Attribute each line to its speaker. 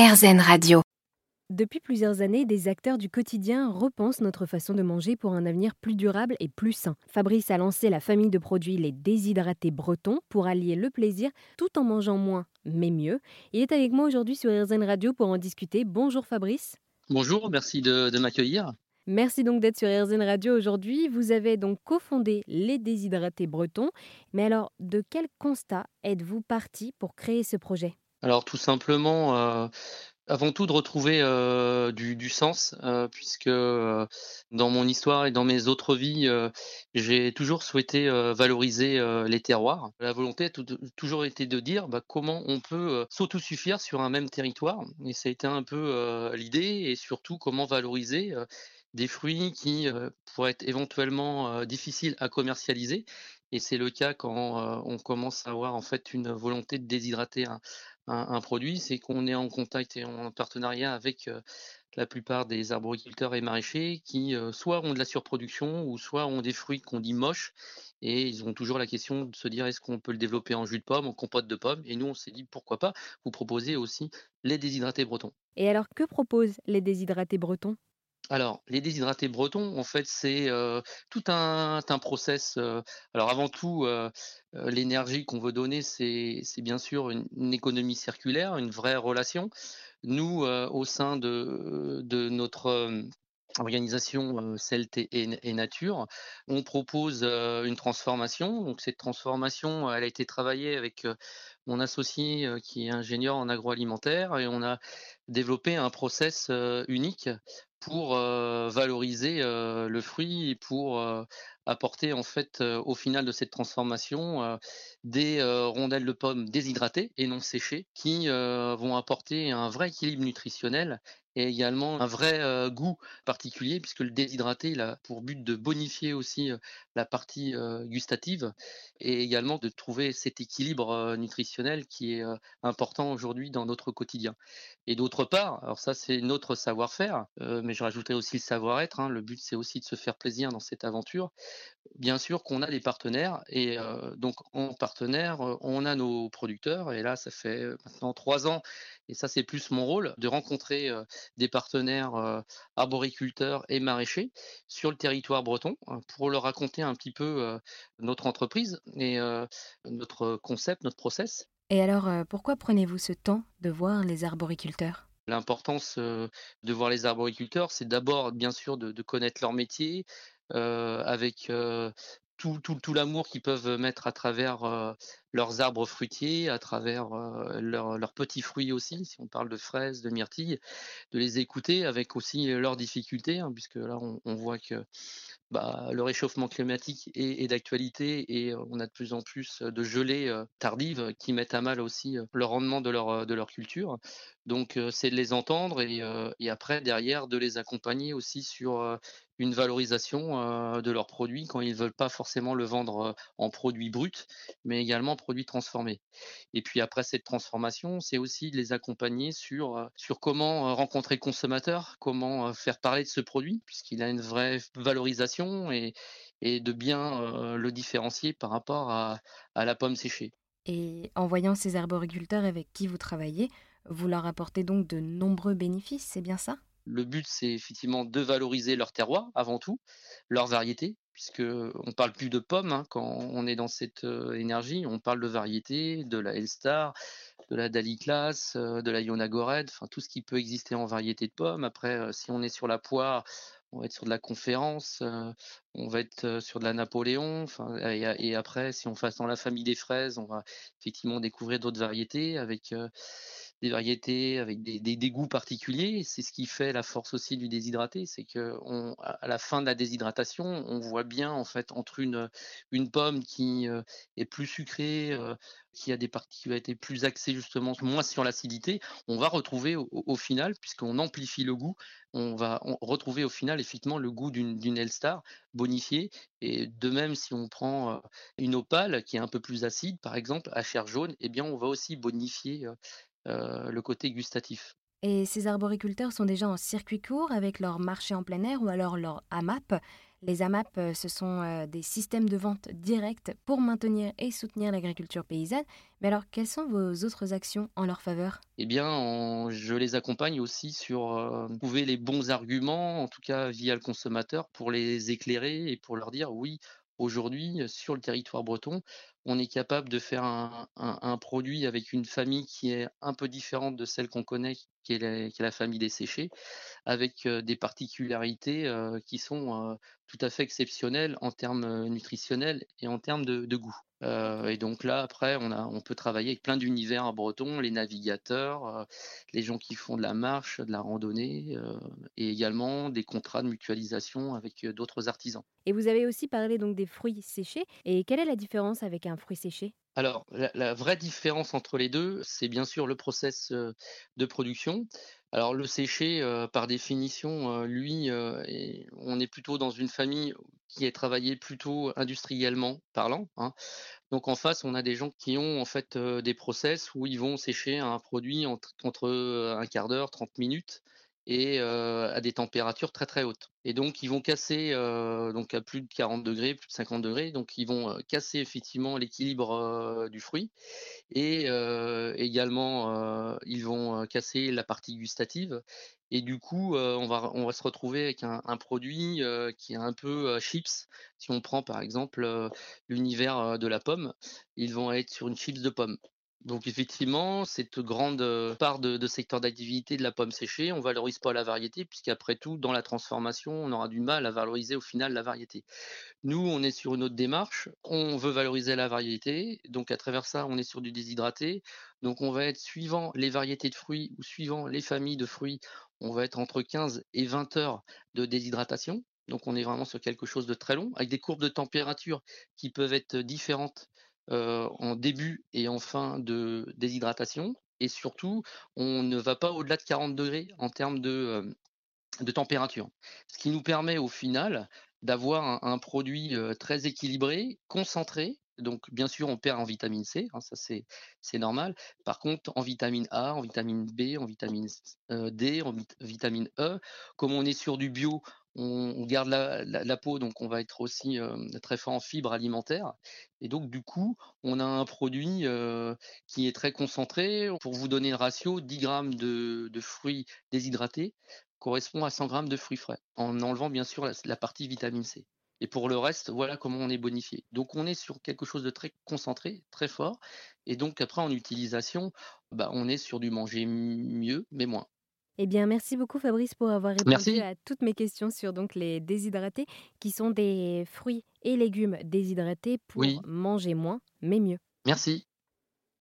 Speaker 1: RZN Radio.
Speaker 2: Depuis plusieurs années, des acteurs du quotidien repensent notre façon de manger pour un avenir plus durable et plus sain. Fabrice a lancé la famille de produits Les Déshydratés Bretons pour allier le plaisir tout en mangeant moins, mais mieux. Il est avec moi aujourd'hui sur RZN Radio pour en discuter. Bonjour Fabrice.
Speaker 3: Bonjour, merci de, de m'accueillir.
Speaker 2: Merci donc d'être sur RZN Radio aujourd'hui. Vous avez donc cofondé Les Déshydratés Bretons. Mais alors, de quel constat êtes-vous parti pour créer ce projet?
Speaker 3: Alors tout simplement, euh, avant tout de retrouver euh, du, sens, euh, puisque dans mon histoire et dans mes autres vies, j'ai toujours souhaité valoriser les terroirs. La volonté a toujours été de dire bah, comment on peut s'autosuffire sur un même territoire. Et ça a été un peu l'idée, et surtout comment valoriser des fruits qui pourraient être éventuellement difficiles à commercialiser. Et c'est le cas quand on commence à avoir en fait une volonté de déshydrater un, un- produit, c'est qu'on est en contact et en partenariat avec la plupart des arboriculteurs et maraîchers qui soit ont de la surproduction ou soit ont des fruits qu'on dit moches et ils ont toujours la question de se dire est-ce qu'on peut le développer en jus de pomme, en compote de pomme et nous on s'est dit pourquoi pas vous proposer aussi les déshydratés bretons.
Speaker 2: Et alors, que proposent les Déshydratés Bretons?
Speaker 3: Alors, les déshydratés bretons, en fait, c'est tout un, un process. alors, avant tout, l'énergie qu'on veut donner, c'est bien sûr une, économie circulaire, une vraie relation. Nous, au sein de, notre organisation Celt et, Nature, on propose une transformation. Donc, cette transformation, elle a été travaillée avec mon associé qui est ingénieur en agroalimentaire et on a développé un process unique pour valoriser le fruit et pour apporter en fait au final de cette transformation des rondelles de pommes déshydratées et non séchées qui vont apporter un vrai équilibre nutritionnel et également un vrai goût particulier puisque le déshydraté il a pour but de bonifier aussi la partie gustative et également de trouver cet équilibre nutritionnel qui est important aujourd'hui dans notre quotidien. Et d'autre part, alors ça c'est notre savoir-faire, mais je rajouterai aussi le savoir-être. hein. Le but c'est aussi de se faire plaisir dans cette aventure. Bien sûr qu'on a des partenaires et donc en partenaire, on a nos producteurs et là ça fait maintenant trois ans et ça c'est plus mon rôle de rencontrer des partenaires arboriculteurs et maraîchers sur le territoire breton euh, pour leur raconter un petit peu notre entreprise et notre concept, notre process.
Speaker 2: Et alors, pourquoi prenez-vous ce temps de voir les arboriculteurs?
Speaker 3: L'importance de voir les arboriculteurs, c'est d'abord bien sûr de, de connaître leur métier euh, avec euh, tout, tout, tout l'amour qu'ils peuvent mettre à travers euh, leurs arbres fruitiers, à travers euh, leurs, petits fruits aussi, si on parle de fraises, de myrtilles, de les écouter avec aussi leurs difficultés, hein, puisque là on, voit que bah, le réchauffement climatique est, d'actualité et euh, on a de plus en plus de gelées euh, tardives qui mettent à mal aussi euh, le rendement de leur, euh, de leur culture. Donc euh, c'est de les entendre et, euh, après derrière de les accompagner aussi sur euh, une valorisation euh, de leurs produits quand ils ne veulent pas forcément le vendre euh, en produits bruts, mais également produits transformés. Et puis après cette transformation, c'est aussi de les accompagner sur, euh, sur comment euh, rencontrer le consommateur, comment euh, faire parler de ce produit, puisqu'il a une vraie valorisation et, et de bien le différencier par rapport à, à la pomme séchée.
Speaker 2: Et en voyant ces arboriculteurs avec qui vous travaillez, vous leur apportez donc de nombreux bénéfices, c'est bien ça?
Speaker 3: Le but, c'est effectivement de valoriser leur terroir avant tout, leur variété, puisque on parle plus de pommes hein, quand on est dans cette euh, énergie, on parle de variété, de la Elstar, de la Daliclas, euh, de la Yonagored, enfin tout ce qui peut exister en variété de pommes. Après, euh, si on est sur la poire, on va être sur de la conférence, on va être sur de la Napoléon, et, et après, si on passe dans la famille des fraises, on va effectivement découvrir d'autres variétés avec des variétés avec des, goûts particuliers. C'est ce qui fait la force aussi du déshydraté, c'est que à la fin de la déshydratation, on voit bien en fait entre une, pomme qui euh, est plus sucrée, euh, qui a des particularités plus axées justement moins sur l'acidité, on va retrouver au, final, puisqu'on amplifie le goût, on va retrouver au final effectivement le goût d'une Elstar bonifiée. Et de même, si on prend euh, une opale qui est un peu plus acide, par exemple, à chair jaune, eh bien on va aussi bonifier euh, le côté gustatif.
Speaker 2: Et ces arboriculteurs sont déjà en circuit court avec leur marché en plein air ou alors leur AMAP. Les AMAP, euh, ce sont euh, des systèmes de vente directs pour maintenir et soutenir l'agriculture paysanne. Mais alors, quelles sont vos autres actions en leur faveur?
Speaker 3: Eh bien, je les accompagne aussi sur euh, trouver les bons arguments, en tout cas via le consommateur, pour les éclairer et pour leur dire oui, aujourd'hui, sur le territoire breton, on est capable de faire un, produit avec une famille qui est un peu différente de celle qu'on connaît, qui est, la, famille des séchés, avec des particularités qui sont tout à fait exceptionnelles en termes nutritionnels et en termes de goût. Et donc là, après, on, on peut travailler avec plein d'univers bretons, les navigateurs, les gens qui font de la marche, de la randonnée, et également des contrats de mutualisation avec d'autres artisans.
Speaker 2: Et vous avez aussi parlé donc des fruits séchés. Et quelle est la différence avec un fruit séché?
Speaker 3: Alors, la, vraie différence entre les deux, c'est bien sûr le process de production. Alors, le séché, par définition, lui, on est plutôt dans une famille qui est travaillée plutôt industriellement parlant. Hein. Donc, en face, on a des gens qui ont en fait des process où ils vont sécher un produit entre, entre un quart d'heure, 30 minutes et à des températures très très hautes. Et donc ils vont casser donc à plus de 40 degrés, plus de 50 degrés, donc ils vont casser effectivement l'équilibre du fruit et également ils vont casser la partie gustative et du coup on va se retrouver avec un, un produit qui est un peu chips. Si on prend par exemple l'univers de la pomme, ils vont être sur une chips de pomme. Donc effectivement, cette grande part de, secteur d'activité de la pomme séchée, on valorise pas la variété, puisqu'après tout, dans la transformation, on aura du mal à valoriser au final la variété. Nous, on est sur une autre démarche, on veut valoriser la variété, donc à travers ça, on est sur du déshydraté. Donc on va être suivant les variétés de fruits ou suivant les familles de fruits, on va être entre 15 et 20 heures de déshydratation. Donc on est vraiment sur quelque chose de très long, avec des courbes de température qui peuvent être différentes en début et en fin de déshydratation. Et surtout, on ne va pas au-delà de 40 degrés en termes de, euh, de température. Ce qui nous permet au final d'avoir un, produit euh, très équilibré, concentré. Donc, bien sûr, on perd en vitamine C, hein, ça c'est normal. Par contre, en vitamine A, en vitamine B, en vitamine D, en vitamine E, comme on est sur du bio, on, garde la, peau, donc on va être aussi très fort en fibres alimentaires. Et donc, du coup, on a un produit qui est très concentré. Pour vous donner le ratio, 10 grammes de, fruits déshydratés correspond à 100 grammes de fruits frais, en enlevant bien sûr la, partie vitamine C. Et pour le reste, voilà comment on est bonifié. Donc on est sur quelque chose de très concentré, très fort. Et donc après en utilisation, bah, on est sur du manger mieux, mais moins.
Speaker 2: Eh bien, merci beaucoup Fabrice pour avoir répondu à toutes mes questions sur donc les déshydratés, qui sont des fruits et légumes déshydratés pour manger moins, mais mieux.
Speaker 3: Merci.